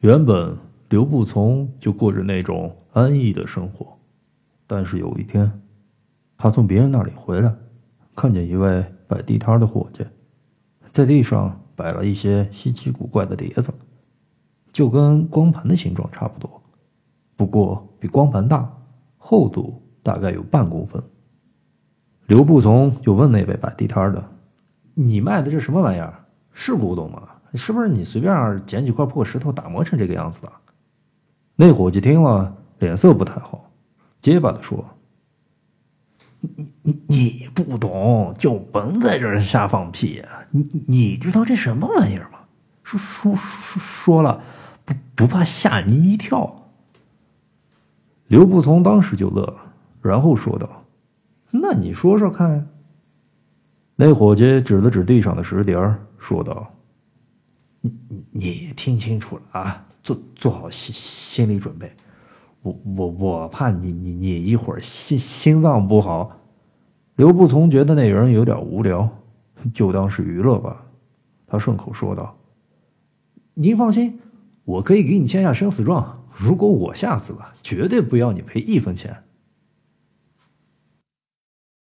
原本刘步从就过着那种安逸的生活，但是有一天，他从别人那里回来，看见一位摆地摊的伙计，在地上摆了一些稀奇古怪的碟子，就跟光盘的形状差不多，不过比光盘大，厚度大概有半公分。刘步从就问那位摆地摊的：“你卖的这什么玩意儿？是古董吗？是不是你随便捡几块破石头打磨成这个样子的？”那伙计听了，脸色不太好，结巴的说：“你你你不懂，就甭在这儿瞎放屁！你你知道这什么玩意儿吗？说说说说了，不不怕吓你一跳？”刘步从当时就乐了，然后说道。那你说说看。那伙计指了指地上的石碟，说道：“你你听清楚了啊，做做好心心理准备。我我我怕你你你一会儿心心脏不好。”刘不从觉得那人有点无聊，就当是娱乐吧。他顺口说道：“您放心，我可以给你签下生死状。如果我吓死了，绝对不要你赔一分钱。”